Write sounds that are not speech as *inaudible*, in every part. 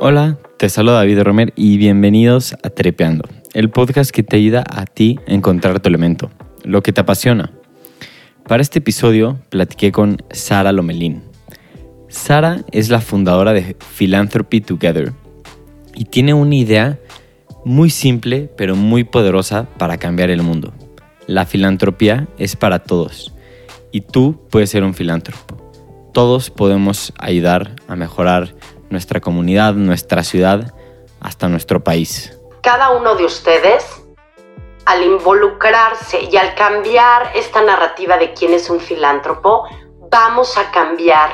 Hola, te saludo David Romer y bienvenidos a Trepeando, el podcast que te ayuda a ti a encontrar tu elemento, lo que te apasiona. Para este episodio platiqué con Sara Lomelín. Sara es la fundadora de Philanthropy Together y tiene una idea muy simple pero muy poderosa para cambiar el mundo. La filantropía es para todos y tú puedes ser un filántropo. Todos podemos ayudar a mejorar nuestra comunidad, nuestra ciudad, hasta nuestro país. Cada uno de ustedes, al involucrarse y al cambiar esta narrativa de quién es un filántropo, vamos a cambiar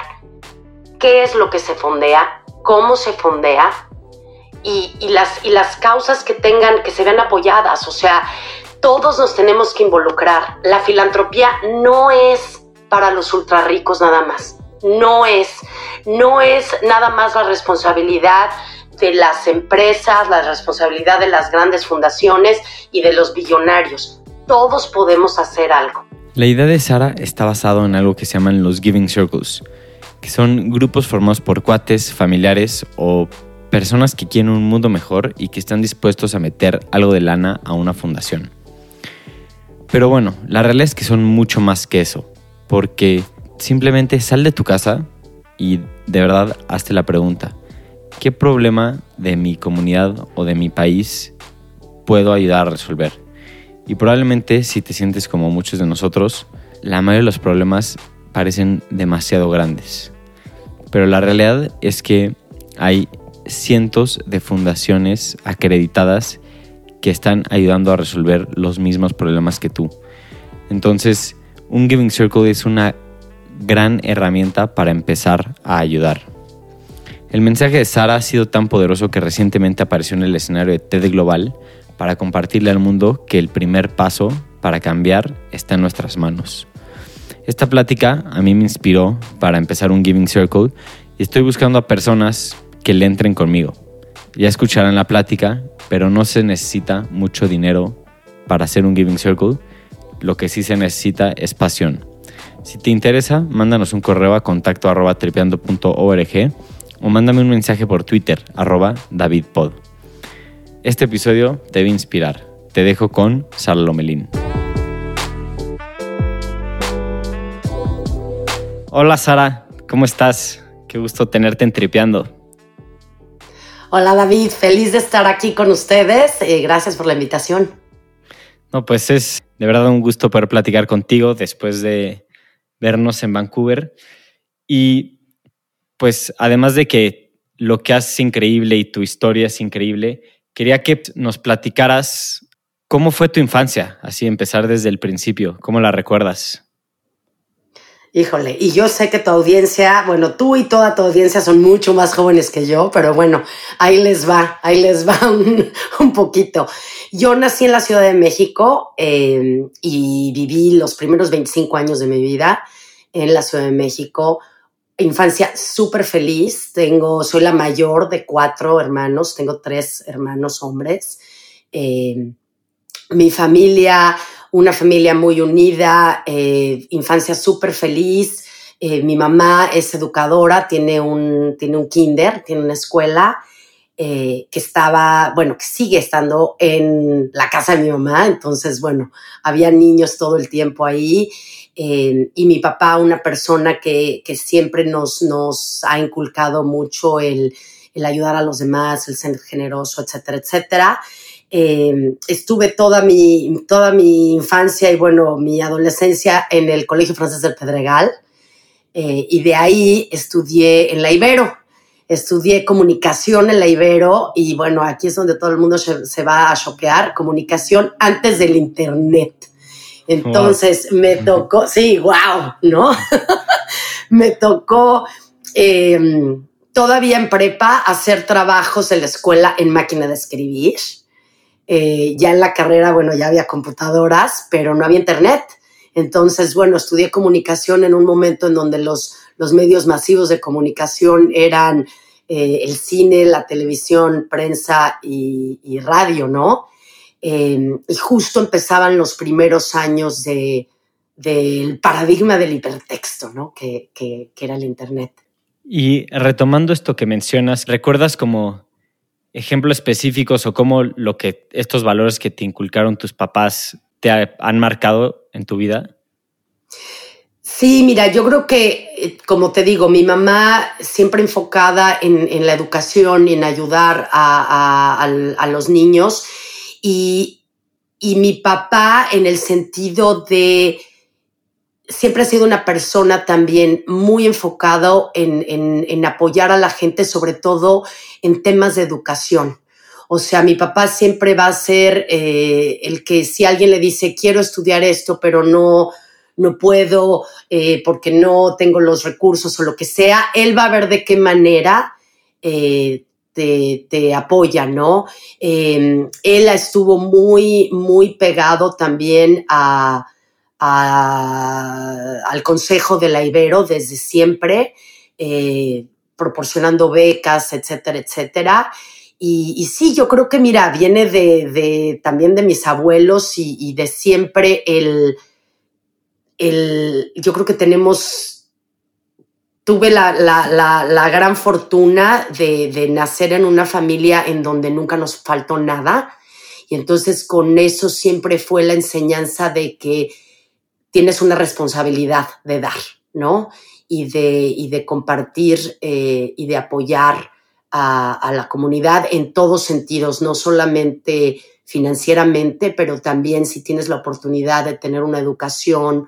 qué es lo que se fondea, cómo se fondea y, las, y las causas que tengan, que se vean apoyadas. O sea, todos nos tenemos que involucrar. La filantropía no es para los ultra ricos nada más no es, no es nada más la responsabilidad de las empresas, la responsabilidad de las grandes fundaciones y de los billonarios. Todos podemos hacer algo. La idea de Sara está basada en algo que se llaman los Giving Circles, que son grupos formados por cuates, familiares o personas que quieren un mundo mejor y que están dispuestos a meter algo de lana a una fundación. Pero bueno, la realidad es que son mucho más que eso, porque simplemente sal de tu casa y de verdad hazte la pregunta, ¿qué problema de mi comunidad o de mi país puedo ayudar a resolver? Y probablemente si te sientes como muchos de nosotros, la mayoría de los problemas parecen demasiado grandes. Pero la realidad es que hay cientos de fundaciones acreditadas que están ayudando a resolver los mismos problemas que tú. Entonces, un Giving Circle es una gran herramienta para empezar a ayudar. El mensaje de Sara ha sido tan poderoso que recientemente apareció en el escenario de TED Global para compartirle al mundo que el primer paso para cambiar está en nuestras manos. Esta plática a mí me inspiró para empezar un Giving Circle y estoy buscando a personas que le entren conmigo. Ya escucharán la plática, pero no se necesita mucho dinero para hacer un Giving Circle. Lo que sí se necesita es pasión. Si te interesa, mándanos un correo a contacto arroba tripeando.org o mándame un mensaje por Twitter arroba davidpod. Este episodio te debe inspirar. Te dejo con Sara Lomelín. Hola Sara, ¿cómo estás? Qué gusto tenerte en Tripeando. Hola David, feliz de estar aquí con ustedes. Eh, gracias por la invitación. No, pues es de verdad un gusto poder platicar contigo después de vernos en Vancouver. Y pues además de que lo que haces es increíble y tu historia es increíble, quería que nos platicaras cómo fue tu infancia, así empezar desde el principio, cómo la recuerdas. Híjole, y yo sé que tu audiencia, bueno, tú y toda tu audiencia son mucho más jóvenes que yo, pero bueno, ahí les va, ahí les va *laughs* un, poquito. Yo nací en la Ciudad de México eh, y viví los primeros 25 años de mi vida en la Ciudad de México. Infancia súper feliz. Tengo, soy la mayor de cuatro hermanos. Tengo tres hermanos hombres. Eh, mi familia, una familia muy unida. Eh, infancia súper feliz. Eh, mi mamá es educadora, tiene un, tiene un kinder, tiene una escuela. que estaba, bueno, que sigue estando en la casa de mi mamá, entonces, bueno, había niños todo el tiempo ahí y mi papá, una persona que, siempre nos, nos ha inculcado mucho el, ayudar a los demás, el ser generoso, etcétera, etcétera. Em, estuve toda mi, toda mi infancia y bueno, mi adolescencia en el Colegio Francés del Pedregal eh, y de ahí estudié en la Ibero. Estudié comunicación en la Ibero y bueno, aquí es donde todo el mundo se, se va a choquear, comunicación antes del Internet. Entonces me tocó, sí, wow, ¿no? *laughs* me tocó em, todavía en prepa hacer trabajos en la escuela en máquina de escribir. Eh, ya en la carrera, bueno, ya había computadoras, pero no había internet. Entonces, bueno, estudié comunicación en un momento en donde los, los medios masivos de comunicación eran eh, el cine, la televisión, prensa y radio, ¿no? Em, y justo empezaban los primeros años de, del paradigma del hipertexto, ¿no? Que, que, era el Internet. Y retomando esto que mencionas, ¿recuerdas como ejemplos específicos o cómo lo que estos valores que te inculcaron tus papás te han marcado en tu vida? Sí, mira, yo creo que, eh, como te digo, mi mamá siempre enfocada en, la educación y en ayudar a, los niños y, mi papá en el sentido de siempre ha sido una persona también muy enfocado en, apoyar a la gente, sobre todo en temas de educación. O sea, mi papá siempre va a ser eh, el que si alguien le dice quiero estudiar esto, pero no, no puedo eh, porque no tengo los recursos o lo que sea, él va a ver de qué manera eh, te, apoya, ¿no? Em, él estuvo muy, muy pegado también a, al Consejo de la Ibero desde siempre, eh, proporcionando becas, etcétera, etcétera. Y, sí, yo creo que, mira, viene de, también de mis abuelos y de siempre el, el, yo creo que tenemos, tuve la, la, gran fortuna de, de, nacer en una familia en donde nunca nos faltó nada. Y entonces con eso siempre fue la enseñanza de que tienes una responsabilidad de dar, ¿no? Y de, y de compartir eh, y de apoyar a, la comunidad en todos sentidos, no solamente financieramente, pero también si tienes la oportunidad de tener una educación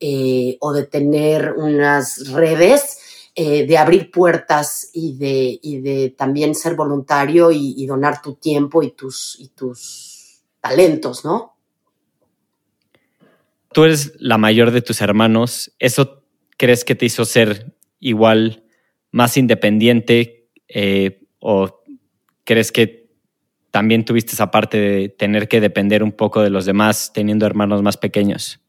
eh, o de tener unas redes, eh, de abrir puertas y de, de también ser voluntario y, donar tu tiempo y tus, y tus talentos, ¿no? Tú eres la mayor de tus hermanos. ¿Eso crees que te hizo ser igual más independiente eh, o crees que también tuviste esa parte de tener que depender un poco de los demás teniendo hermanos más pequeños?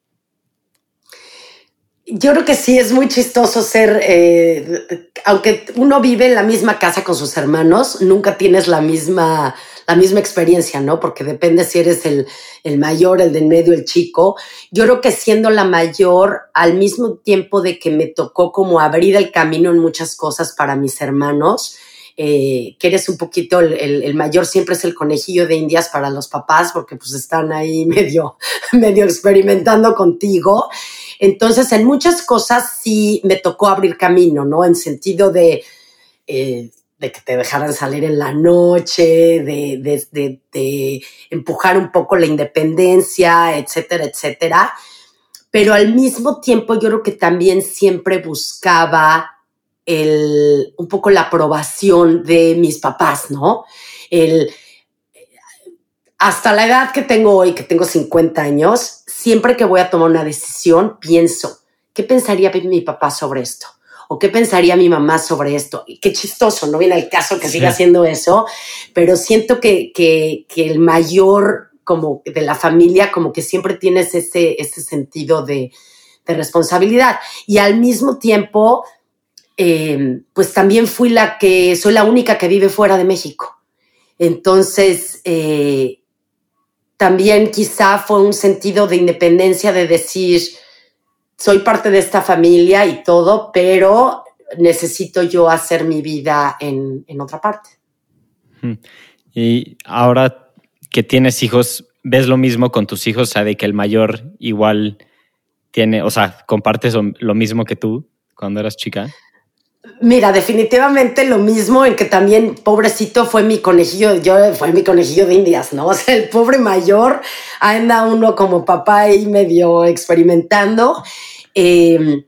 Yo creo que sí, es muy chistoso ser, eh, aunque uno vive en la misma casa con sus hermanos, nunca tienes la misma, la misma experiencia, ¿no? Porque depende si eres el, el mayor, el del medio, el chico. Yo creo que siendo la mayor, al mismo tiempo de que me tocó como abrir el camino en muchas cosas para mis hermanos, eh, que eres un poquito el, el, mayor, siempre es el conejillo de indias para los papás, porque pues están ahí *laughs* medio, medio experimentando contigo. Entonces, en muchas cosas sí me tocó abrir camino, ¿no? En sentido de, eh, de que te dejaran salir en la noche, de, de, empujar un poco la independencia, etcétera, etcétera. Pero al mismo tiempo yo creo que también siempre buscaba el, un poco la aprobación de mis papás, ¿no? El, hasta la edad que tengo hoy, que tengo 50 años, siempre que voy a tomar una decisión, pienso, ¿qué pensaría mi papá sobre esto? ¿O qué pensaría mi mamá sobre esto? Y qué chistoso, no viene el caso que siga haciendo eso, pero siento que, que, el mayor como de la familia, como que siempre tienes ese, ese sentido de, de responsabilidad. Y al mismo tiempo, eh, pues también fui la que, soy la única que vive fuera de México. Entonces, eh, también quizá fue un sentido de independencia de decir, soy parte de esta familia y todo, pero necesito yo hacer mi vida en, otra parte. Y ahora que tienes hijos, ¿ves lo mismo con tus hijos? O sea, de que el mayor igual tiene, o sea, compartes lo mismo que tú cuando eras chica. Mira, definitivamente lo mismo en que también, pobrecito, fue mi conejillo, yo fue mi conejillo de indias, ¿no? *laughs* O sea, el pobre mayor anda uno como papá ahí medio experimentando. Em,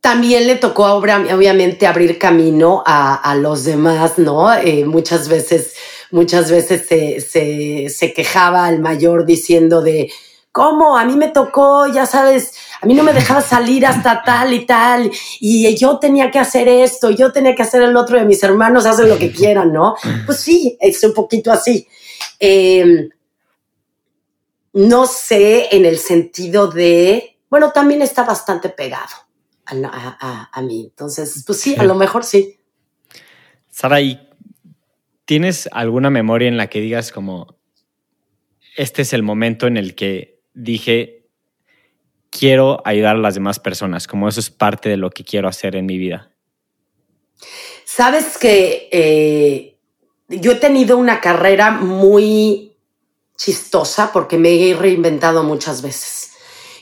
también le tocó obviamente abrir camino a, los demás, ¿no? Eh, muchas veces, muchas veces se, se, se quejaba el mayor diciendo de, ¿cómo? A mí me tocó, ya sabes, a mí no me dejaba salir hasta tal y tal, y yo tenía que hacer esto, yo tenía que hacer el otro, de mis hermanos hacen lo que quieran, ¿no? Pues sí, es un poquito así. Em, no sé en el sentido de, bueno, también está bastante pegado a, mí, entonces, pues sí, a lo mejor sí. Sara, ¿y tienes alguna memoria en la que digas como, este es el momento en el que dije, quiero ayudar a las demás personas, como eso es parte de lo que quiero hacer en mi vida. Sabes que eh, yo he tenido una carrera muy chistosa porque me he reinventado muchas veces.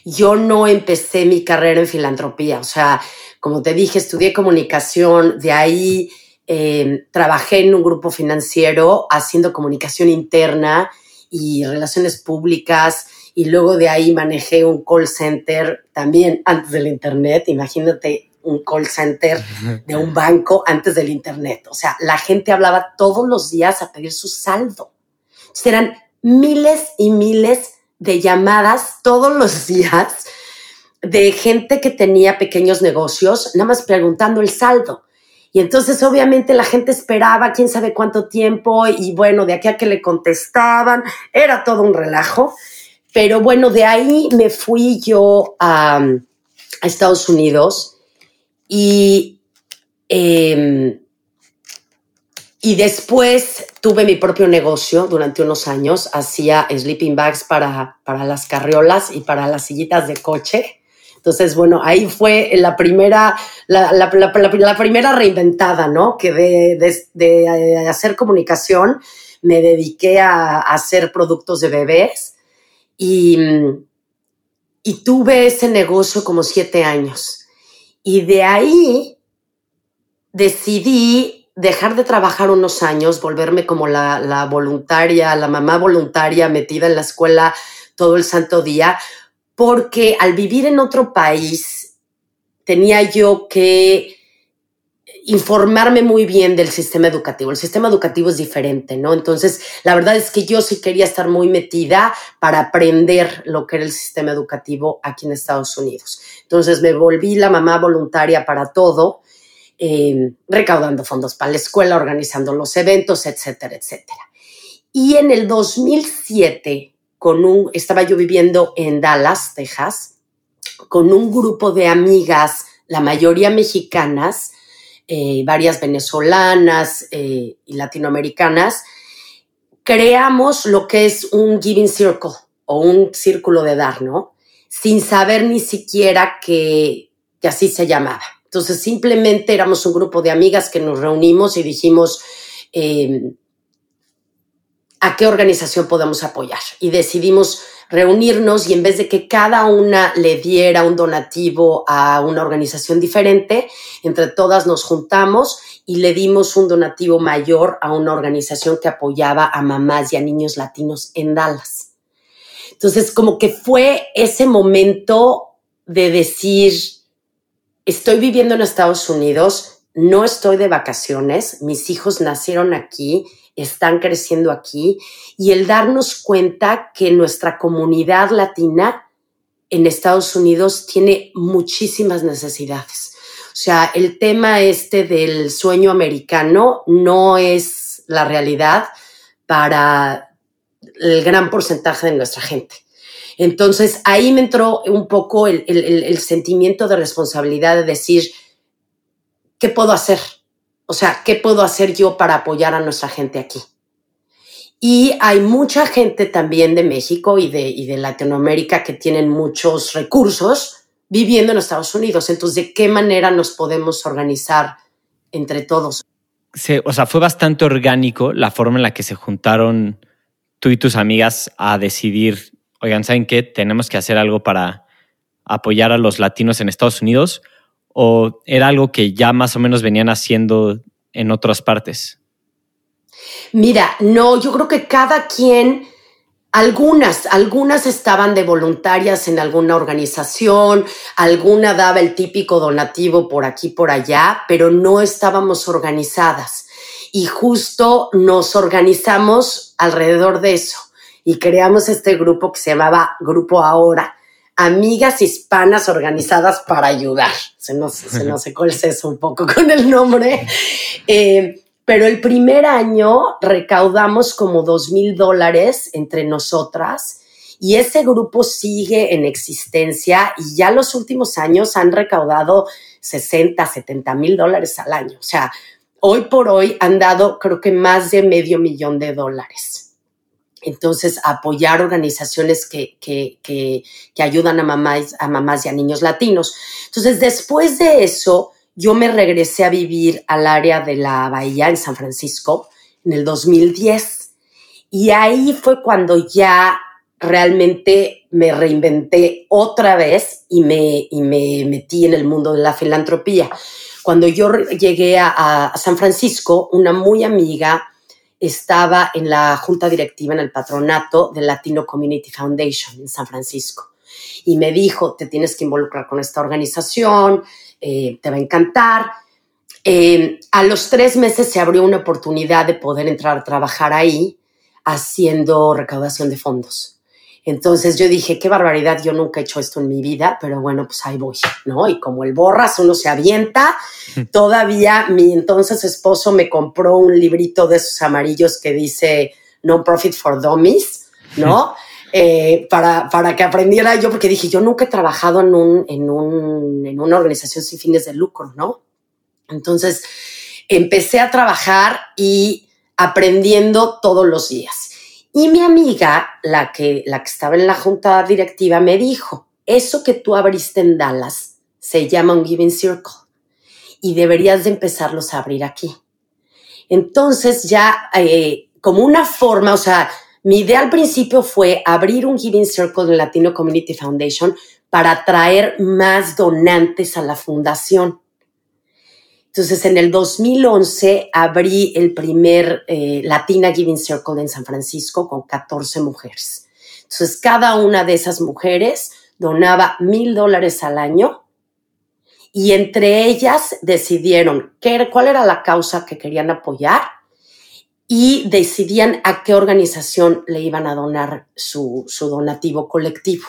Yo no empecé mi carrera en filantropía, o sea, como te dije, estudié comunicación, de ahí eh, trabajé en un grupo financiero haciendo comunicación interna y relaciones públicas y luego de ahí manejé un call center también antes del Internet. Imagínate un call center *laughs* de un banco antes del Internet. O sea, la gente hablaba todos los días a pedir su saldo. eran miles y miles de llamadas todos los *laughs* días de gente que tenía pequeños negocios, nada más preguntando el saldo. Y entonces obviamente la gente esperaba quién sabe cuánto tiempo y bueno, de aquí a que le contestaban, era todo un relajo. Pero bueno, de ahí me fui yo a, Estados Unidos y, em, y después tuve mi propio negocio durante unos años. Hacía sleeping bags para, para las carriolas y para las sillitas de coche. Entonces, bueno, ahí fue la primera, la, primera reinventada, ¿no? Que de, hacer comunicación me dediqué a, hacer productos de bebés y, y tuve ese negocio como siete años. Y de ahí decidí dejar de trabajar unos años, volverme como la, la, voluntaria, la mamá voluntaria metida en la escuela todo el santo día, porque al vivir en otro país tenía yo que informarme muy bien del sistema educativo. El sistema educativo es diferente, ¿no? Entonces, la verdad es que yo sí quería estar muy metida para aprender lo que era el sistema educativo aquí en Estados Unidos. Entonces, me volví la mamá voluntaria para todo, eh, recaudando fondos para la escuela, organizando los eventos, etcétera, etcétera. Y en el 2007 con un, estaba yo viviendo en Dallas, Texas, con un grupo de amigas, la mayoría mexicanas, eh, varias venezolanas eh, y latinoamericanas, creamos lo que es un giving circle o un círculo de dar, ¿no? Sin saber ni siquiera que, que así se llamaba. Entonces simplemente éramos un grupo de amigas que nos reunimos y dijimos, eh, a qué organización podemos apoyar. Y decidimos reunirnos y en vez de que cada una le diera un donativo a una organización diferente, entre todas nos juntamos y le dimos un donativo mayor a una organización que apoyaba a mamás y a niños latinos en Dallas. Entonces, como que fue ese momento de decir, estoy viviendo en Estados Unidos, no estoy de vacaciones, mis hijos nacieron aquí, están creciendo aquí y el darnos cuenta que nuestra comunidad latina en Estados Unidos tiene muchísimas necesidades. O sea, el tema este del sueño americano no es la realidad para el gran porcentaje de nuestra gente. Entonces ahí me entró un poco el, el sentimiento de responsabilidad de decir, ¿qué puedo hacer? O sea, ¿qué puedo hacer yo para apoyar a nuestra gente aquí? Y hay mucha gente también de México y de, de Latinoamérica que tienen muchos recursos viviendo en Estados Unidos. Entonces, ¿de qué manera nos podemos organizar entre todos? O sea, fue bastante orgánico la forma en la que se juntaron tú y tus amigas a decidir, oigan, ¿saben qué? Tenemos que hacer algo para apoyar a los latinos en Estados Unidos o era algo que ya más o menos venían haciendo en otras partes? Mira, no, yo creo que cada quien, algunas, algunas estaban de voluntarias en alguna organización, alguna daba el típico donativo por aquí, por allá, pero no estábamos organizadas. Y justo nos organizamos alrededor de eso y creamos este grupo que se llamaba Grupo Ahora amigas hispanas organizadas para ayudar. Se nos, se nos secó el seso un poco con el nombre. Eh, pero el primer año recaudamos como dos mil dólares entre nosotras y ese grupo sigue en existencia y ya los últimos años han recaudado 60, 70 mil dólares al año. O sea, hoy por hoy han dado creo que más de medio millón de dólares. Entonces apoyar organizaciones que, que, que, ayudan a mamás, a mamás y a niños latinos. Entonces, después de eso, yo me regresé a vivir al área de la Bahía en San Francisco en el 2010. Y ahí fue cuando ya realmente me reinventé otra vez y me, y me metí en el mundo de la filantropía. Cuando yo llegué a San Francisco, una muy amiga estaba en la junta directiva, en el patronato de Latino Community Foundation en San Francisco. Y me dijo, te tienes que involucrar con esta organización, eh, te va a encantar. Eh, a los tres meses se abrió una oportunidad de poder entrar a trabajar ahí haciendo recaudación de fondos. Entonces yo dije, qué barbaridad, yo nunca he hecho esto en mi vida, pero bueno, pues ahí voy, ¿no? Y como el borras, uno se avienta, *laughs* todavía mi entonces esposo me compró un librito de esos amarillos que dice No Profit for Dummies, ¿no? Eh, para, para que aprendiera yo, porque dije, yo nunca he trabajado en, un, en, un, en una organización sin fines de lucro, ¿no? Entonces empecé a trabajar y aprendiendo todos los días. Y mi amiga, la que, la que estaba en la junta directiva, me dijo, eso que tú abriste en Dallas se llama un Giving Circle y deberías de empezarlos a abrir aquí. Entonces ya eh, como una forma, o sea, mi idea al principio fue abrir un Giving Circle en Latino Community Foundation para atraer más donantes a la fundación. Entonces, en el 2011 abrí el primer eh, Latina Giving Circle en San Francisco con 14 mujeres. Entonces, cada una de esas mujeres donaba mil dólares al año y entre ellas decidieron qué, cuál era la causa que querían apoyar y decidían a qué organización le iban a donar su, su donativo colectivo.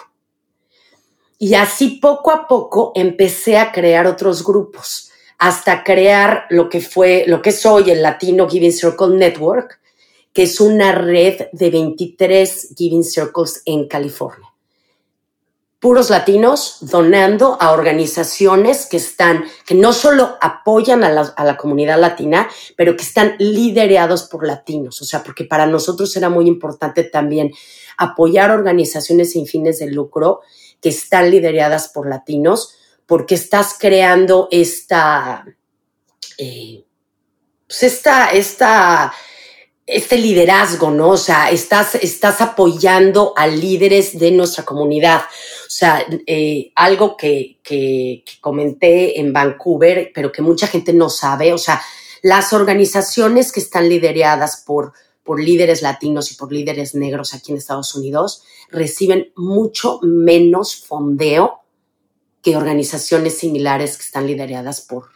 Y así poco a poco empecé a crear otros grupos hasta crear lo que fue, lo que es hoy el Latino Giving Circle Network, que es una red de 23 Giving Circles en California. Puros latinos donando a organizaciones que están, que no solo apoyan a la, a la comunidad latina, pero que están liderados por latinos. O sea, porque para nosotros era muy importante también apoyar organizaciones sin fines de lucro que están lideradas por latinos, porque estás creando esta, eh, pues esta, esta, este liderazgo, ¿no? O sea, estás, estás apoyando a líderes de nuestra comunidad. O sea, eh, algo que, que, que comenté en Vancouver, pero que mucha gente no sabe, o sea, las organizaciones que están lideradas por, por líderes latinos y por líderes negros aquí en Estados Unidos reciben mucho menos fondeo que organizaciones similares que están lideradas por,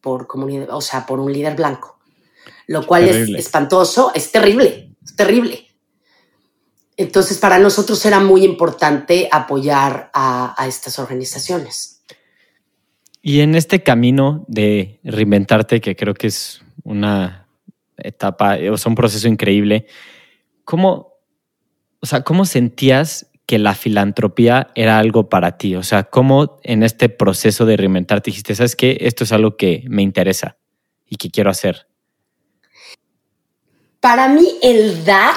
por comunidad, o sea, por un líder blanco. Lo cual es espantoso, es terrible, es terrible. Entonces, para nosotros era muy importante apoyar a, a estas organizaciones. Y en este camino de reinventarte, que creo que es una etapa, o sea, un proceso increíble, ¿cómo, o sea, ¿cómo sentías que la filantropía era algo para ti? O sea, ¿cómo en este proceso de reinventarte dijiste, sabes qué, esto es algo que me interesa y que quiero hacer? Para mí el dar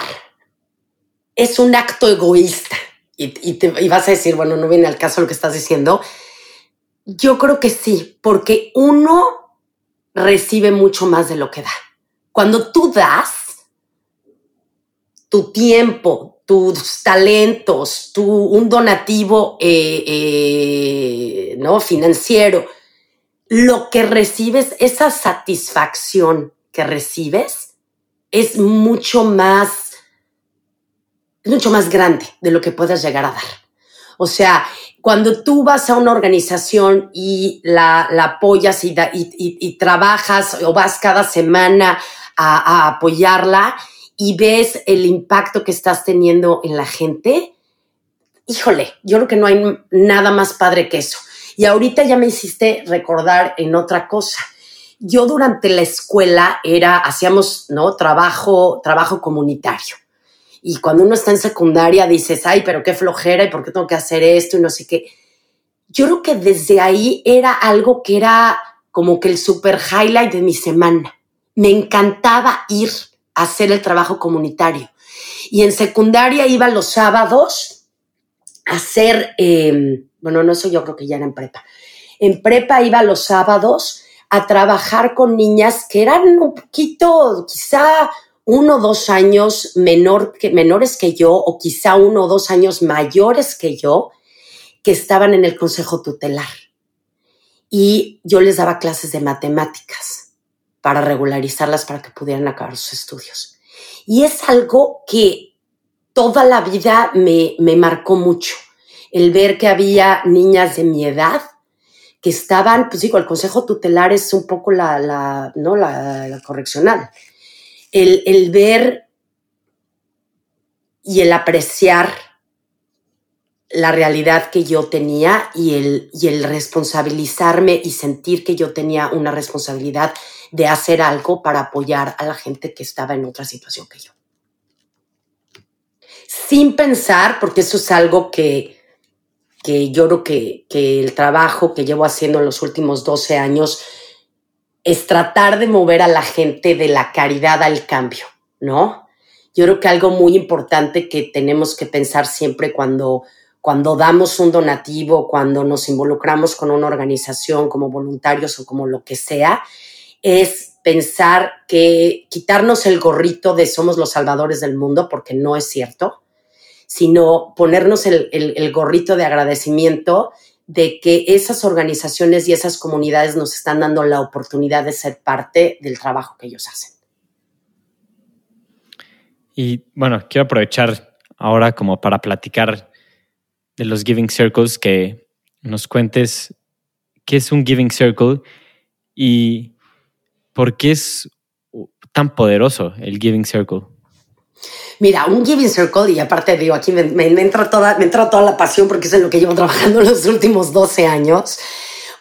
es un acto egoísta. Y, y, te, y vas a decir, bueno, no viene al caso lo que estás diciendo. Yo creo que sí, porque uno recibe mucho más de lo que da. Cuando tú das, tu tiempo, tus talentos, tu, un donativo eh, eh, ¿no? financiero, lo que recibes, esa satisfacción que recibes es mucho más, mucho más grande de lo que puedas llegar a dar. O sea, cuando tú vas a una organización y la, apoyas y, trabajas o vas cada semana a apoyarla, y ves el impacto que estás teniendo en la gente, híjole, yo creo que no hay nada más padre que eso. Y ahorita ya me hiciste recordar en otra cosa. Yo durante la escuela era, hacíamos, ¿no? Trabajo, trabajo comunitario. Y cuando uno está en secundaria dices, ay, pero qué flojera y por qué tengo que hacer esto y no sé qué. Yo creo que desde ahí era algo que era como que el super highlight de mi semana. Me encantaba ir hacer el trabajo comunitario. Y en secundaria iba los sábados a hacer, em, bueno, no eso yo creo que ya era en prepa. En prepa iba los sábados a trabajar con niñas que eran un poquito, quizá uno o dos años menor que, menores que yo, o quizá uno o dos años mayores que yo, que estaban en el consejo tutelar. Y yo les daba clases de matemáticas para regularizarlas para que pudieran acabar sus estudios. Y es algo que toda la vida me, me marcó mucho, el ver que había niñas de mi edad que estaban, pues digo, el consejo tutelar es un poco la, la ¿no? la correccional el, ver y el apreciar la realidad que yo tenía y el, y el responsabilizarme y sentir que yo tenía una responsabilidad de hacer algo para apoyar a la gente que estaba en otra situación que yo. Sin pensar, porque eso es algo que, que yo creo que, que el trabajo que llevo haciendo en los últimos 12 años es tratar de mover a la gente de la caridad al cambio, ¿no? Yo creo que algo muy importante que tenemos que pensar siempre cuando, cuando damos un donativo, cuando nos involucramos con una organización como voluntarios o como lo que sea, es pensar que quitarnos el gorrito de somos los salvadores del mundo, porque no es cierto, sino ponernos el, el gorrito de agradecimiento de que esas organizaciones y esas comunidades nos están dando la oportunidad de ser parte del trabajo que ellos hacen. Y bueno, quiero aprovechar ahora como para platicar de los Giving Circles, que nos cuentes qué es un Giving Circle y por qué es tan poderoso el Giving Circle. Mira, un Giving Circle, y aparte digo, aquí me, entra toda, me entra toda la pasión porque es en lo que llevo trabajando *laughs* los últimos 12 años.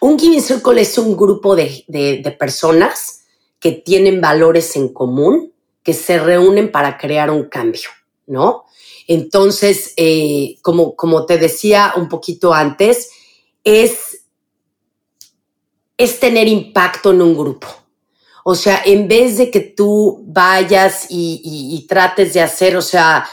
Un Giving Circle es un grupo de, de, personas que tienen valores en común, que se reúnen para crear un cambio, ¿no? Entonces, eh, como, como te decía un poquito antes, es, es tener impacto en un grupo. O sea, en vez de que tú vayas y, trates de hacer, o sea,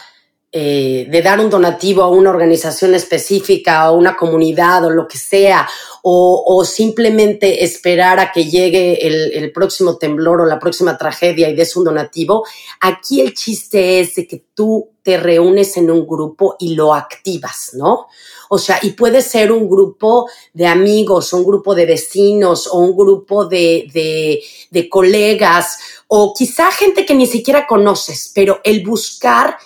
eh, de dar un donativo a una organización específica o una comunidad o lo que sea, o, simplemente esperar a que llegue el, el, próximo temblor o la próxima tragedia y des un donativo, aquí el chiste es de que tú te reúnes en un grupo y lo activas, ¿no? O sea, y puede ser un grupo de amigos, un grupo de vecinos o un grupo de, de, de colegas o quizá gente que ni siquiera conoces, pero el buscar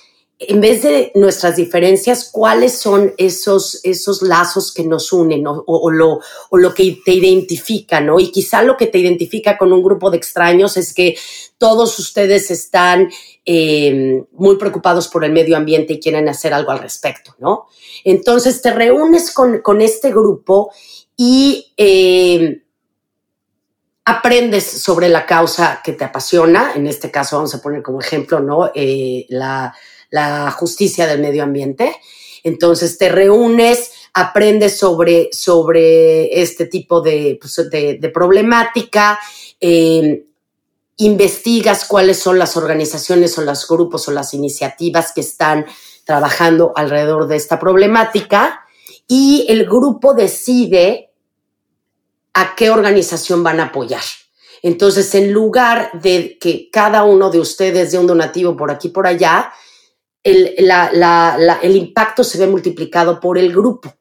en vez de nuestras diferencias, cuáles son esos, esos lazos que nos unen o, lo, o lo que te identifica, ¿no? Y quizá lo que te identifica con un grupo de extraños es que todos ustedes están eh, muy preocupados por el medio ambiente y quieren hacer algo al respecto, ¿no? Entonces te reúnes con, con este grupo y eh, aprendes sobre la causa que te apasiona. En este caso vamos a poner como ejemplo, ¿no? Eh, la, la, justicia del medio ambiente. Entonces te reúnes, aprendes sobre, sobre este tipo de, pues, problemática. Eh, investigas cuáles son las organizaciones o los grupos o las iniciativas que están trabajando alrededor de esta problemática y el grupo decide a qué organización van a apoyar. Entonces, en lugar de que cada uno de ustedes dé un donativo por aquí por allá, el, el impacto se ve multiplicado por el grupo,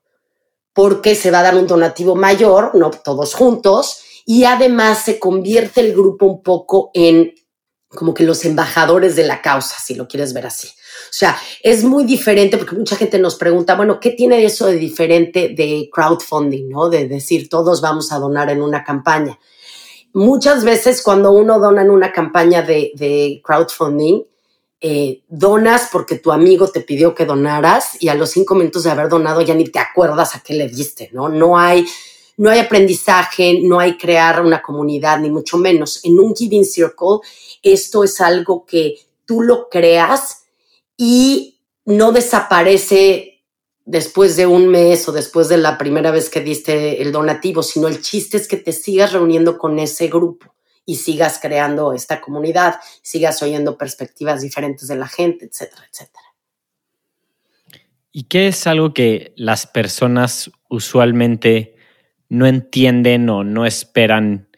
porque se va a dar un donativo mayor, no todos juntos, y además se convierte el grupo un poco en como que los embajadores de la causa, si lo quieres ver así. O sea, es muy diferente porque mucha gente nos pregunta, bueno, ¿qué tiene eso de diferente de crowdfunding, no? De decir, todos vamos a donar en una campaña. Muchas veces cuando uno dona en una campaña de, crowdfunding, eh, donas porque tu amigo te pidió que donaras y a los cinco minutos de haber donado ya ni te acuerdas a qué le diste, ¿no? No hay no hay aprendizaje, no hay crear una comunidad, ni mucho menos. En un Giving Circle, esto es algo que tú lo creas y no desaparece después de un mes o después de la primera vez que diste el donativo, sino el chiste es que te sigas reuniendo con ese grupo y sigas creando esta comunidad, sigas oyendo perspectivas diferentes de la gente, etcétera, etcétera. ¿Y qué es algo que las personas usualmente no entienden o no esperan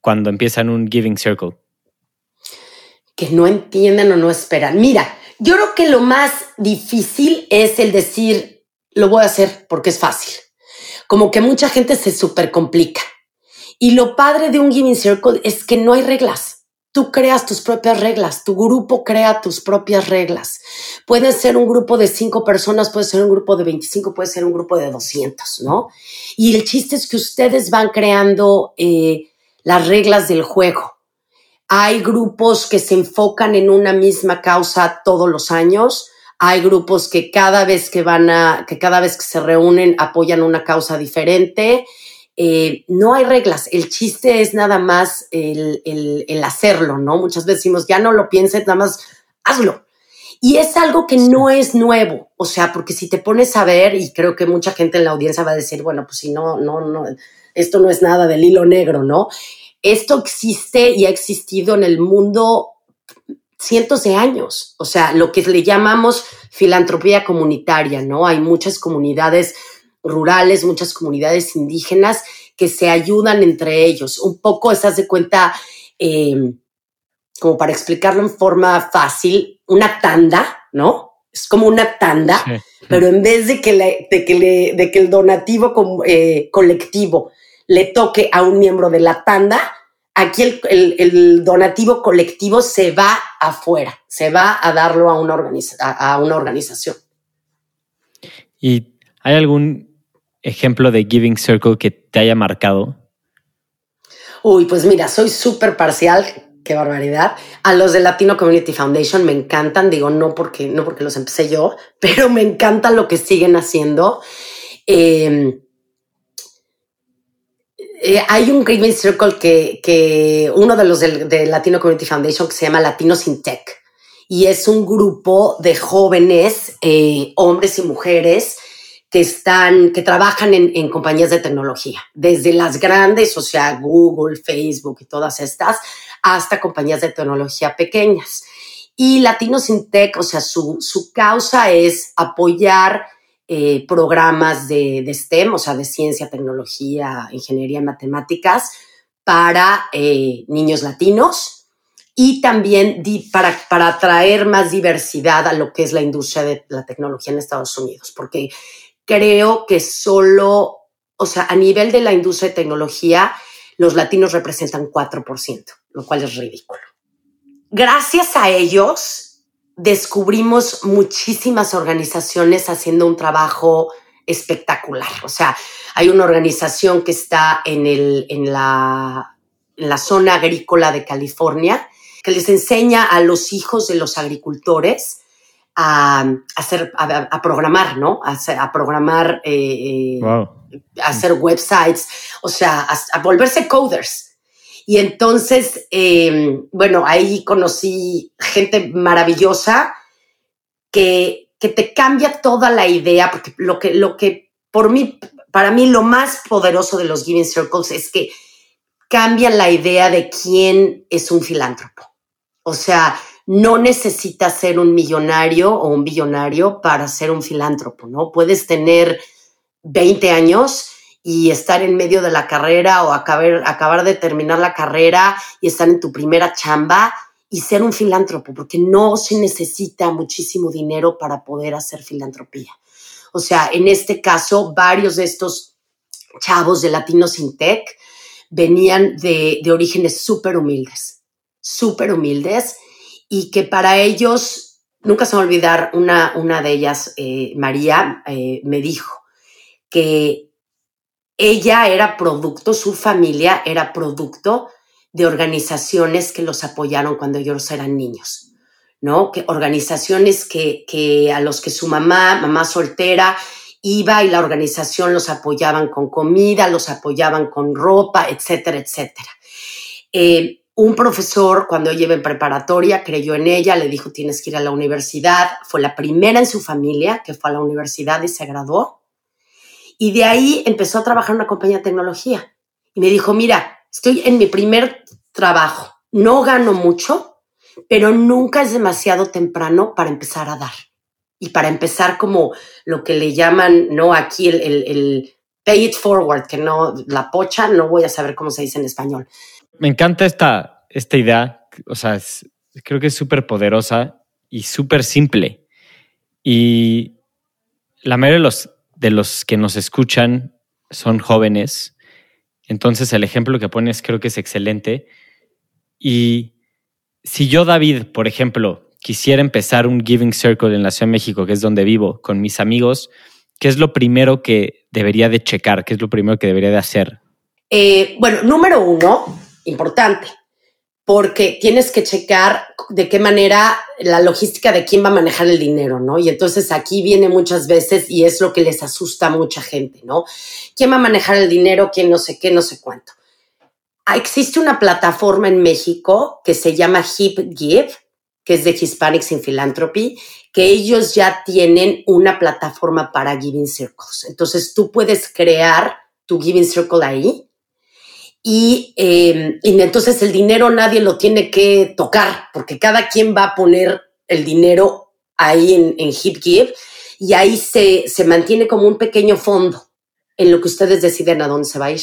cuando empiezan un Giving Circle? Que no entienden o no esperan. Mira, yo creo que lo más difícil es el decir, lo voy a hacer porque es fácil. Como que mucha gente se súper complica. Y lo padre de un Giving Circle es que no hay reglas. Tú creas tus propias reglas, tu grupo crea tus propias reglas. Puede ser un grupo de cinco personas, puede ser un grupo de 25, puede ser un grupo de 200, ¿no? Y el chiste es que ustedes van creando eh, las reglas del juego. Hay grupos que se enfocan en una misma causa todos los años. Hay grupos que cada vez que van a, que cada vez que se reúnen apoyan una causa diferente. Eh, no hay reglas, el chiste es nada más el, hacerlo, ¿no? Muchas veces decimos, ya no lo pienses, nada más hazlo. Y es algo que no es nuevo, o sea, porque si te pones a ver, y creo que mucha gente en la audiencia va a decir, bueno, pues si no, no, no, esto no es nada del hilo negro, ¿no? Esto existe y ha existido en el mundo cientos de años, o sea, lo que le llamamos filantropía comunitaria, ¿no? Hay muchas comunidades rurales, muchas comunidades indígenas que se ayudan entre ellos. Un poco, estás de cuenta, eh, como para explicarlo en forma fácil, una tanda, ¿no? Es como una tanda, pero en vez de que, de que, le, de que el donativo eh, colectivo le toque a un miembro de la tanda, aquí el, el, donativo colectivo se va afuera, se va a darlo a una, a una organización. ¿Y hay algún ejemplo de Giving Circle que te haya marcado? Uy, pues mira, soy súper parcial, qué barbaridad. A los de Latino Community Foundation me encantan, digo, no porque, no porque los empecé yo, *laughs* pero me encanta lo que siguen haciendo. Em, eh, hay un Giving Circle que, que uno de los de, Latino Community Foundation que se llama Latinos in Tech y es un grupo de jóvenes, eh, hombres y mujeres, que están, que trabajan en, compañías de tecnología, desde las grandes, o sea, Google, Facebook y todas estas, hasta compañías de tecnología pequeñas. Y Latinos in Tech, o sea, su, causa es apoyar eh, programas de, STEM, o sea, de ciencia, tecnología, ingeniería, matemáticas, para eh, niños latinos y también para, para atraer más diversidad a lo que es la industria de la tecnología en Estados Unidos, porque creo que solo, o sea, a nivel de la industria de tecnología, los latinos representan 4%, lo cual es ridículo. Gracias a ellos, descubrimos muchísimas organizaciones haciendo un trabajo espectacular. O sea, hay una organización que está en, el, en, la, zona agrícola de California que les enseña a los hijos de los agricultores a, hacer, a, programar, ¿no? A, hacer, a programar, eh, a hacer websites, o sea, a, volverse coders. Y entonces, em, bueno, ahí conocí gente maravillosa que, que te cambia toda la idea, porque lo que, lo que por mí, para mí lo más poderoso de los Giving Circles es que cambian la idea de quién es un filántropo. O sea, no necesitas ser un millonario o un billonario para ser un filántropo, ¿no? Puedes tener 20 años y estar en medio de la carrera o acabar, de terminar la carrera y estar en tu primera chamba y ser un filántropo, porque no se necesita muchísimo dinero para poder hacer filantropía. O sea, en este caso, varios de estos chavos de Latinos in Tech venían de, de orígenes súper humildes, súper humildes, y que para ellos, nunca se a olvidar, una, una de ellas, eh, María, eh, me dijo que ella era producto, su familia era producto de organizaciones que los apoyaron cuando ellos eran niños, ¿no? Que organizaciones que, que a los que su mamá, mamá soltera, iba y la organización los apoyaban con comida, los apoyaban con ropa, etcétera, etcétera. Eh, un profesor, cuando ella iba en preparatoria, creyó en ella, le dijo, tienes que ir a la universidad. Fue la primera en su familia que fue a la universidad y se graduó. Y de ahí empezó a trabajar en una compañía de tecnología. Y me dijo, mira, estoy en mi primer trabajo, no gano mucho, pero nunca es demasiado temprano para empezar a dar. Y para empezar como lo que le llaman, ¿no? Aquí el, el pay it forward, que no, la pocha, no voy a saber cómo se dice en español. Me encanta esta, esta idea, o sea, creo que es súper poderosa y súper simple. Y la mayoría de los, de los que nos escuchan son jóvenes, entonces el ejemplo que pones creo que es excelente. Y si yo, David, por ejemplo, quisiera empezar un Giving Circle en la Ciudad de México, que es donde vivo, con mis amigos, ¿qué es lo primero que debería de checar? ¿Qué es lo primero que debería de hacer? Eh, bueno, número uno, importante, porque tienes que checar de qué manera la logística de quién va a manejar el dinero, ¿no? Y entonces aquí viene muchas veces y es lo que les asusta a mucha gente, ¿no? ¿Quién va a manejar el dinero? ¿Quién no sé qué, no sé cuánto? Ah, existe una plataforma en México que se llama Hip Give, que es de Hispanics in Philanthropy, que ellos ya tienen una plataforma para Giving Circles. Entonces tú puedes crear tu Giving Circle ahí y, em, y, entonces el dinero nadie lo tiene que tocar porque cada quien va a poner el dinero ahí en, en Hip Give y ahí se, se mantiene como un pequeño fondo en lo que ustedes deciden a dónde se va a ir.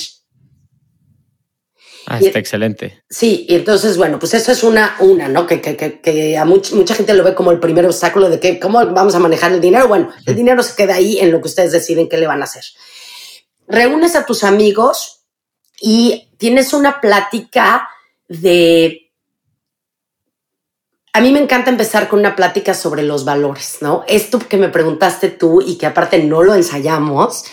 Ah, está excelente. Sí, y entonces, bueno, pues eso es una, una, ¿no? Que, que, que, a mucha, mucha gente lo ve como el primer obstáculo de que, ¿cómo vamos a manejar el dinero? Bueno, el dinero se queda ahí en lo que ustedes deciden qué le van a hacer. Reúnes a tus amigos y tienes una plática de... A mí me encanta empezar con una plática sobre los valores, ¿no? Esto que me preguntaste tú y que aparte no lo ensayamos,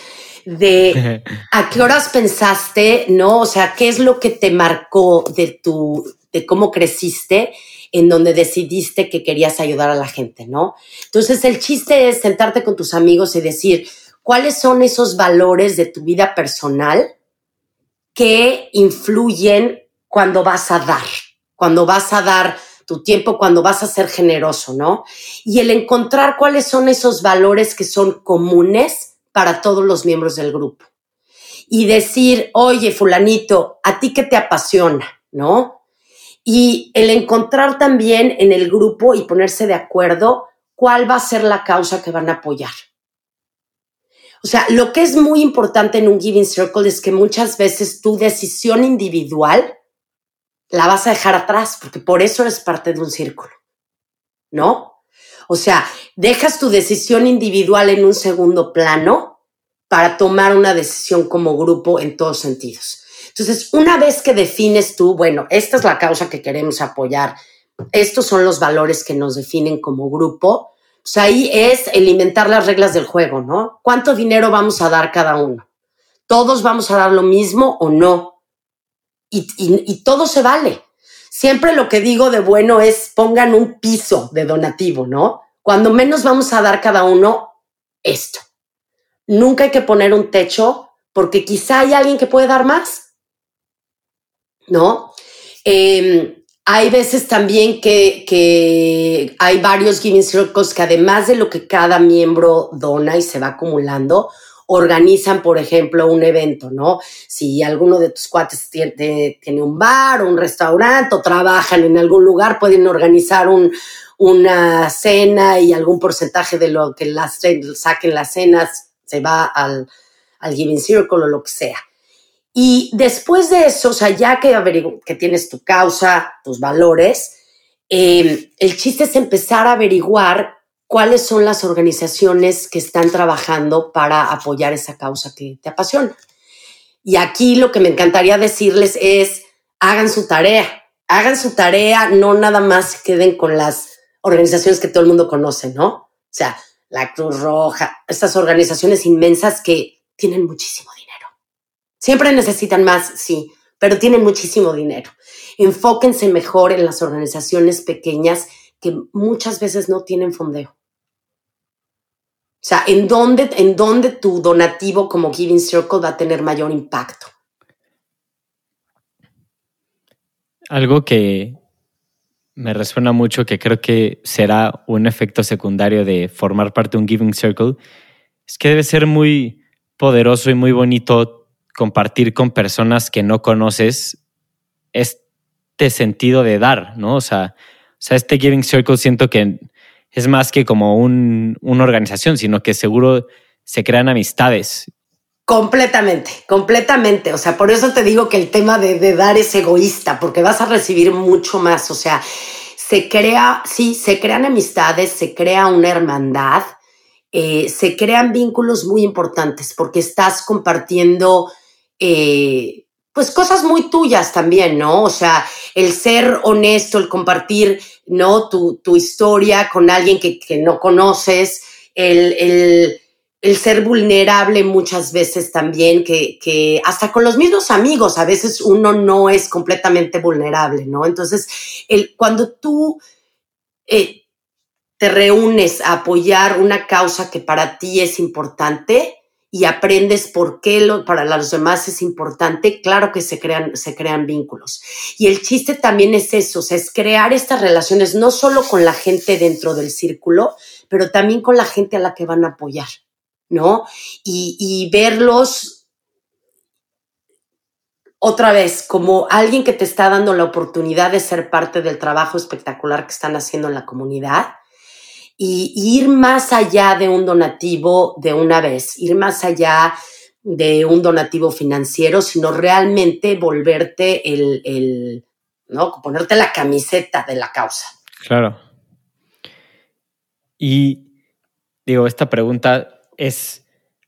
de *laughs* a qué horas pensaste, ¿no? O sea, qué es lo que te marcó de tu, de cómo creciste, en donde decidiste que querías ayudar a la gente, ¿no? Entonces, el chiste es sentarte con tus amigos y decir, ¿cuáles son esos valores de tu vida personal que influyen cuando vas a dar, cuando vas a dar tu tiempo, cuando vas a ser generoso, ¿no? Y el encontrar cuáles son esos valores que son comunes para todos los miembros del grupo. Y decir, oye, fulanito, ¿a ti qué te apasiona? ¿No? Y el encontrar también en el grupo y ponerse de acuerdo cuál va a ser la causa que van a apoyar. O sea, lo que es muy importante en un Giving Circle es que muchas veces tu decisión individual la vas a dejar atrás, porque por eso eres parte de un círculo, ¿no? O sea, dejas tu decisión individual en un segundo plano para tomar una decisión como grupo en todos sentidos. Entonces, una vez que defines tú, bueno, esta es la causa que queremos apoyar, estos son los valores que nos definen como grupo, pues ahí es alimentar las reglas del juego, ¿no? ¿Cuánto dinero vamos a dar cada uno? ¿Todos vamos a dar lo mismo o no? Y, y todo se vale siempre lo que digo de bueno es pongan un piso de donativo, ¿no? Cuando menos vamos a dar cada uno esto. Nunca hay que poner un techo porque quizá hay alguien que puede dar más, ¿no? Em, hay veces también que, que, hay varios giving circles que además de lo que cada miembro dona y se va acumulando, organizan, por ejemplo, un evento, ¿no? Si alguno de tus cuates tiene, tiene un bar o un restaurante o trabajan en algún lugar, pueden organizar un, una cena y algún porcentaje de lo que las, saquen las cenas se va al, al Giving Circle o lo que sea. Y después de eso, o sea, ya que, que tienes tu causa, tus valores, eh, el chiste es empezar a averiguar cuáles son las organizaciones que están trabajando para apoyar esa causa que te apasiona. Y aquí lo que me encantaría decirles es, hagan su tarea, hagan su tarea, no nada más queden con las organizaciones que todo el mundo conoce, ¿no? O sea, la Cruz Roja, estas organizaciones inmensas que tienen muchísimo dinero. Siempre necesitan más, sí, pero tienen muchísimo dinero. Enfóquense mejor en las organizaciones pequeñas que muchas veces no tienen fondeo. O sea, ¿en dónde, ¿en dónde tu donativo como Giving Circle va a tener mayor impacto? Algo que me resuena mucho, que creo que será un efecto secundario de formar parte de un Giving Circle, es que debe ser muy poderoso y muy bonito compartir con personas que no conoces este sentido de dar, ¿no? O sea, o sea, este Giving Circle siento que es más que como un, una organización, sino que seguro se crean amistades. Completamente, completamente. O sea, por eso te digo que el tema de, de dar es egoísta, porque vas a recibir mucho más. O sea, se crea, sí, se crean amistades, se crea una hermandad, eh, se crean vínculos muy importantes porque estás compartiendo, eh, pues cosas muy tuyas también, ¿no? O sea, el ser honesto, el compartir, ¿no? Tu, tu historia con alguien que, que no conoces, el, el el ser vulnerable muchas veces también, que, que, hasta con los mismos amigos, a veces uno no es completamente vulnerable, ¿no? Entonces, el, cuando tú eh, te reúnes a apoyar una causa que para ti es importante y aprendes por qué lo, para los demás es importante, claro que se crean, se crean vínculos. Y el chiste también es eso, es crear estas relaciones no solo con la gente dentro del círculo, pero también con la gente a la que van a apoyar. ¿no? Y, verlos otra vez como alguien que te está dando la oportunidad de ser parte del trabajo espectacular que están haciendo en la comunidad y, ir más allá de un donativo de una vez, ir más allá de un donativo financiero, sino realmente volverte el, el ¿no? Ponerte la camiseta de la causa. Claro. Y digo, esta pregunta es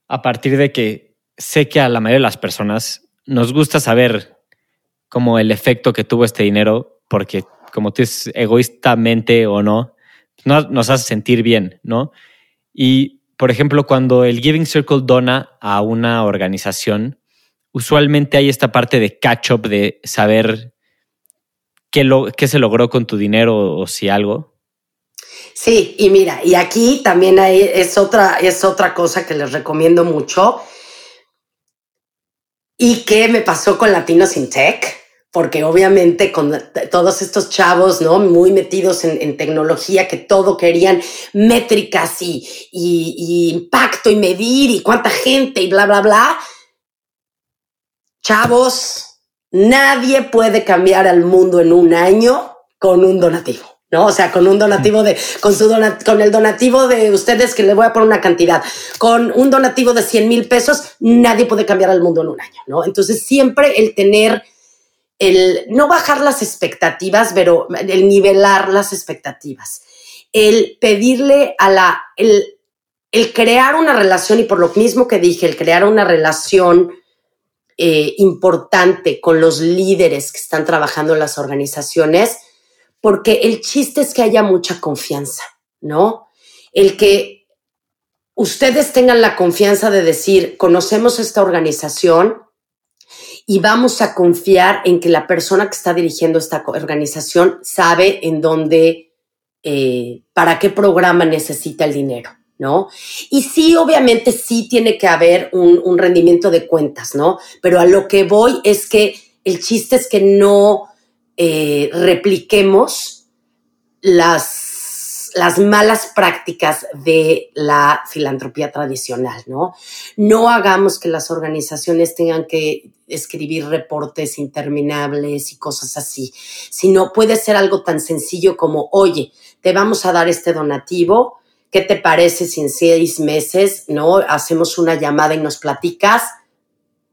a partir de que sé que a la mayoría de las personas nos gusta saber como el efecto que tuvo este dinero, porque como tú dices, egoístamente o no, nos hace sentir bien, ¿no? Y, por ejemplo, cuando el Giving Circle dona a una organización, usualmente hay esta parte de catch-up de saber qué, lo, qué se logró con tu dinero o si algo. Sí, y mira, y aquí también hay, es, otra, es otra cosa que les recomiendo mucho y que me pasó con Latinos in Tech, porque obviamente con todos estos chavos, ¿no? Muy metidos en, tecnología, que todo querían métricas y, y impacto y medir y cuánta gente y bla, bla, bla. Chavos, nadie puede cambiar al mundo en un año con un donativo. ¿no? O sea, con un donativo de, con su con el donativo de ustedes que le voy a poner una cantidad, con un donativo de 100 mil pesos, nadie puede cambiar al mundo en un año, ¿no? Entonces, siempre el tener, el no bajar las expectativas, pero el nivelar las expectativas, el pedirle a la, el, crear una relación y por lo mismo que dije, el crear una relación eh, importante con los líderes que están trabajando en las organizaciones, porque el chiste es que haya mucha confianza, ¿no? El que ustedes tengan la confianza de decir, conocemos esta organización y vamos a confiar en que la persona que está dirigiendo esta organización sabe en dónde, eh, para qué programa necesita el dinero. ¿no? Y sí, obviamente sí tiene que haber un, rendimiento de cuentas, ¿no? Pero a lo que voy es que el chiste es que no, eh, repliquemos las, las malas prácticas de la filantropía tradicional, ¿no? No hagamos que las organizaciones tengan que escribir reportes interminables y cosas así, sino puede ser algo tan sencillo como, oye, te vamos a dar este donativo, ¿qué te parece si en seis meses, no? Hacemos una llamada y nos platicas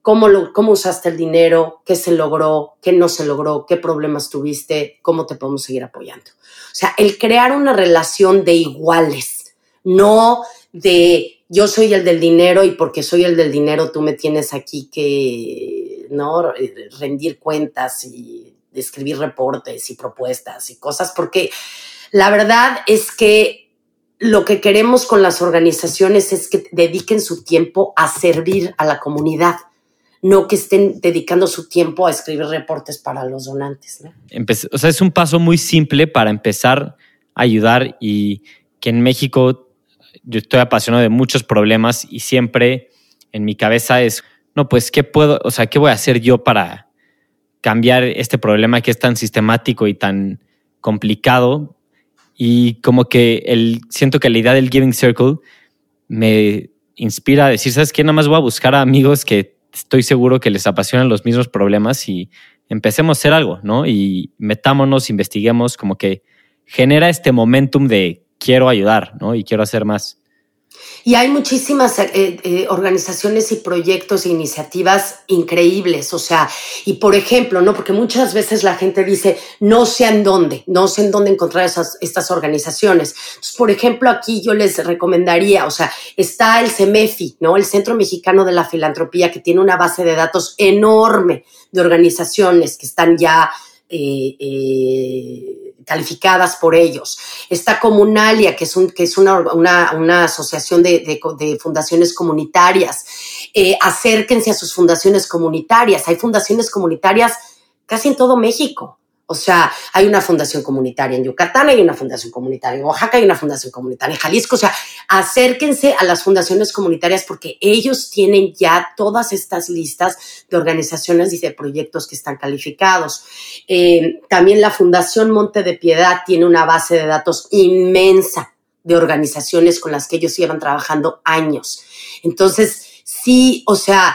cómo, lo, cómo usaste el dinero, qué se logró, qué no se logró, qué problemas tuviste, cómo te podemos seguir apoyando. O sea, el crear una relación de iguales, no de yo soy el del dinero y porque soy el del dinero tú me tienes aquí que, ¿no? Rendir cuentas y escribir reportes y propuestas y cosas, porque la verdad es que lo que queremos con las organizaciones es que dediquen su tiempo a servir a la comunidad no que estén dedicando su tiempo a escribir reportes para los donantes. ¿no? o sea, es un paso muy simple para empezar a ayudar y que en México yo estoy apasionado de muchos problemas y siempre en mi cabeza es, no, pues, ¿qué puedo, o sea, qué voy a hacer yo para cambiar este problema que es tan sistemático y tan complicado? Y como que el, siento que la idea del Giving Circle me inspira a decir, ¿sabes qué? Nada más voy a buscar a amigos que estoy seguro que les apasionan los mismos problemas y empecemos a hacer algo, ¿no? Y metámonos, investiguemos, como que genera este momentum de quiero ayudar, ¿no? Y quiero hacer más. Y hay muchísimas eh, eh, organizaciones y proyectos e iniciativas increíbles. O sea, y por ejemplo, ¿no? Porque muchas veces la gente dice, no sé en dónde, no sé en dónde encontrar esas, estas organizaciones. Entonces, por ejemplo, aquí yo les recomendaría, o sea, está el CEMEFI, ¿no? El Centro Mexicano de la Filantropía, que tiene una base de datos enorme de organizaciones que están ya eh, eh, calificadas por ellos. Está Comunalia, que es, un, que es una, una, asociación de, de, fundaciones comunitarias. Eh, acérquense a sus fundaciones comunitarias. Hay fundaciones comunitarias casi en todo México. O sea, hay una fundación comunitaria en Yucatán, hay una fundación comunitaria en Oaxaca, hay una fundación comunitaria en Jalisco. O sea, acérquense a las fundaciones comunitarias porque ellos tienen ya todas estas listas de organizaciones y de proyectos que están calificados. Eh, también la Fundación Monte de Piedad tiene una base de datos inmensa de organizaciones con las que ellos llevan trabajando años. Entonces, sí, o sea,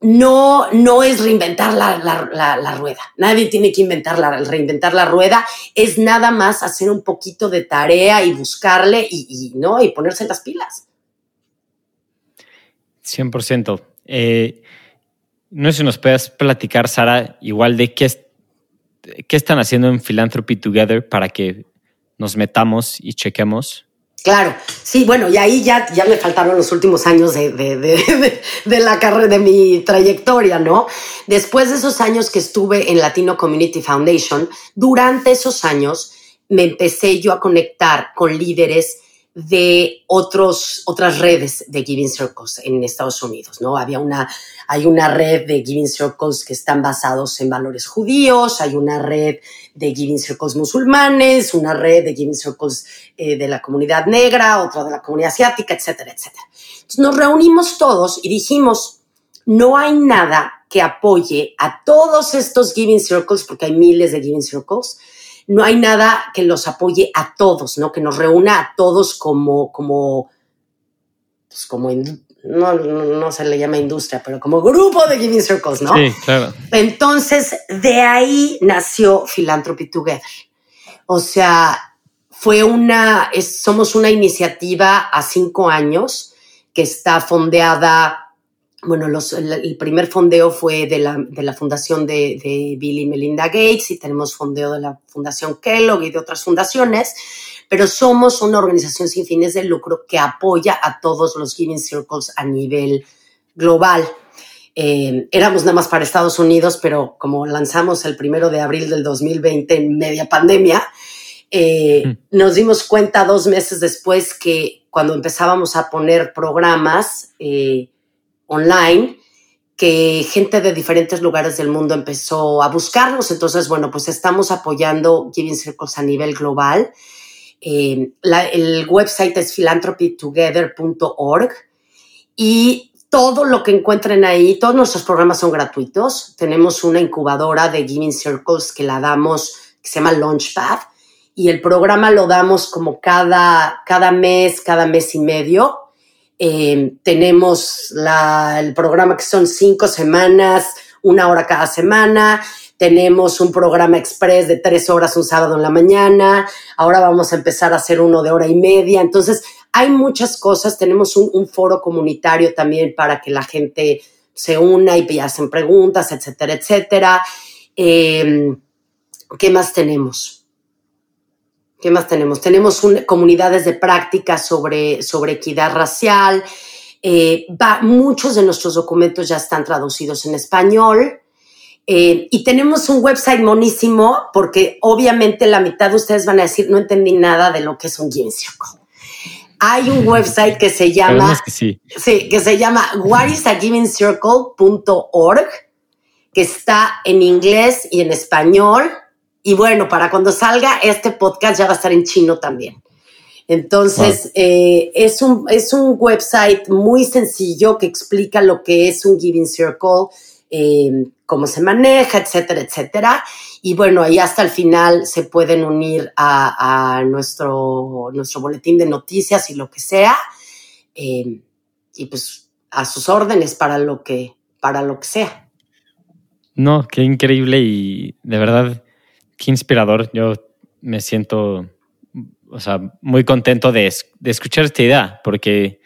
no, no es reinventar la, rueda. Nadie tiene que inventar la, reinventar la rueda. Es nada más hacer un poquito de tarea y buscarle y, ¿no? y ponerse las pilas. 100%. Eh, no sé si nos puedes platicar, Sara, igual de qué, qué están haciendo en Philanthropy Together para que nos metamos y chequemos. Claro, sí, bueno, y ahí ya, ya me faltaron los últimos años de, de, la carrera, de mi trayectoria, ¿no? Después de esos años que estuve en Latino Community Foundation, durante esos años me empecé yo a conectar con líderes de otros, otras redes de Giving Circles en Estados Unidos, ¿no? Había una, hay una red de Giving Circles que están basados en valores judíos, hay una red de Giving Circles musulmanes, una red de Giving Circles eh, de la comunidad negra, otra de la comunidad asiática, etcétera, etcétera. Entonces nos reunimos todos y dijimos, no hay nada que apoye a todos estos Giving Circles, porque hay miles de Giving Circles, no hay nada que los apoye a todos, ¿no? Que nos reúna a todos como, como, pues como, no, no, se le llama industria, pero como grupo de Giving Circles, ¿no? Sí, claro. Entonces, de ahí nació Philanthropy Together. O sea, fue una, somos una iniciativa a cinco años que está fondeada bueno, el, primer fondeo fue de la, fundación de, Bill y Melinda Gates y tenemos fondeo de la Fundación Kellogg y de otras fundaciones, pero somos una organización sin fines de lucro que apoya a todos los Giving Circles a nivel global. Eh, éramos nada más para Estados Unidos, pero como lanzamos el primero de abril del 2020 en media pandemia, eh, mm. nos dimos cuenta dos meses después que cuando empezábamos a poner programas, eh, online que gente de diferentes lugares del mundo empezó a buscarnos. Entonces, bueno, pues estamos apoyando Giving Circles a nivel global. Eh, el website es philanthropytogether.org y todo lo que encuentren ahí, todos nuestros programas son gratuitos. Tenemos una incubadora de Giving Circles que la damos, que se llama Launchpad, y el programa lo damos como cada, cada mes, cada mes y medio eh, tenemos el programa que son cinco semanas, una hora cada semana. Tenemos un programa express de tres horas un sábado en la mañana. Ahora vamos a empezar a hacer uno de hora y media. Entonces, hay muchas cosas. Tenemos un, foro comunitario también para que la gente se una y hacen preguntas, etcétera, etcétera. Eh, ¿Qué más tenemos? ¿Qué más tenemos? Tenemos comunidades de práctica sobre, sobre equidad racial. Eh, muchos de nuestros documentos ya están traducidos en español. Eh, y tenemos un website monísimo porque obviamente la mitad de ustedes van a decir, no entendí nada de lo que es un Giving Circle. Hay un *laughs* website que se llama, que sí. sí. que se llama whatisagivingcircle.org, que está en inglés y en español y bueno, para cuando salga este podcast ya va a estar en chino también. Entonces, eh, es, un, es un website muy sencillo que explica lo que es un Giving Circle, eh, cómo se maneja, etcétera, etcétera. Y bueno, ahí hasta el final se pueden unir a, nuestro, nuestro boletín de noticias y lo que sea. Eh, y pues a sus órdenes para lo que, para lo que sea. No, qué increíble y de verdad, qué inspirador. Yo me siento, o sea, muy contento de, escuchar esta idea, porque,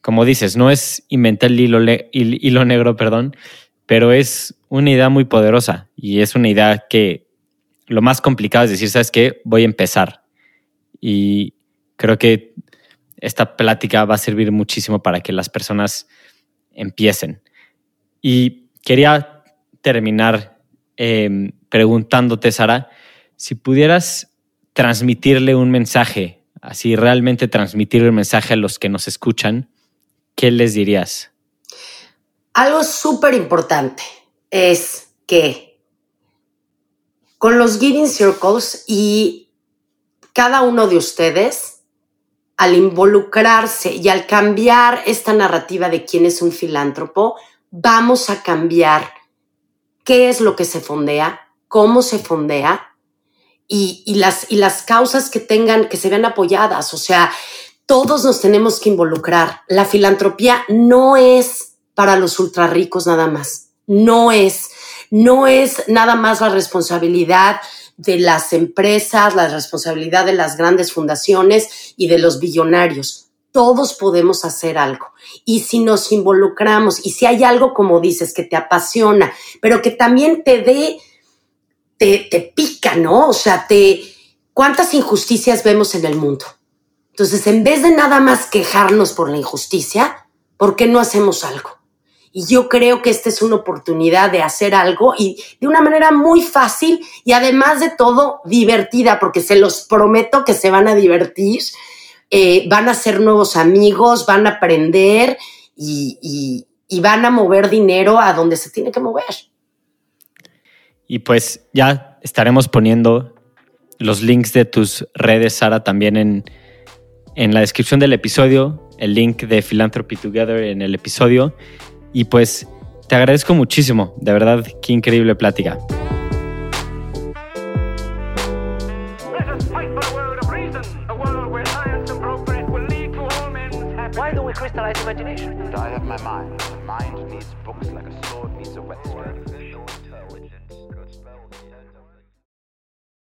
como dices, no es inventar el hilo, hilo negro, perdón, pero es una idea muy poderosa y es una idea que lo más complicado es decir, ¿sabes qué? Voy a empezar. Y creo que esta plática va a servir muchísimo para que las personas empiecen. Y quería terminar em, preguntándote, Sara, si pudieras transmitirle un mensaje, así realmente transmitirle un mensaje a los que nos escuchan, ¿qué les dirías? Algo súper importante es que con los Giving Circles y cada uno de ustedes, al involucrarse y al cambiar esta narrativa de quién es un filántropo, vamos a cambiar qué es lo que se fondea, cómo se fondea y, las, las causas que tengan, que se vean apoyadas. O sea, todos nos tenemos que involucrar. La filantropía no es para los ultra ricos nada más. No es, no es nada más la responsabilidad de las empresas, la responsabilidad de las grandes fundaciones y de los billonarios todos podemos hacer algo. Y si nos involucramos y si hay algo, como dices, que te apasiona, pero que también te dé, te, te pica, ¿no? O sea, te, ¿cuántas injusticias vemos en el mundo? Entonces, en vez de nada más quejarnos por la injusticia, ¿por qué no hacemos algo? Y yo creo que esta es una oportunidad de hacer algo y de una manera muy fácil y además de todo divertida, porque se los prometo que se van a divertir eh, van a ser nuevos amigos, van a aprender y, van a mover dinero a donde se tiene que mover. Y pues ya estaremos poniendo los links de tus redes, Sara, también en, en la descripción del episodio, el link de Philanthropy Together en el episodio. Y pues te agradezco muchísimo, de verdad, qué increíble plática. crystallize imagination. I have my mind. The mind needs books like a sword needs a whetstone.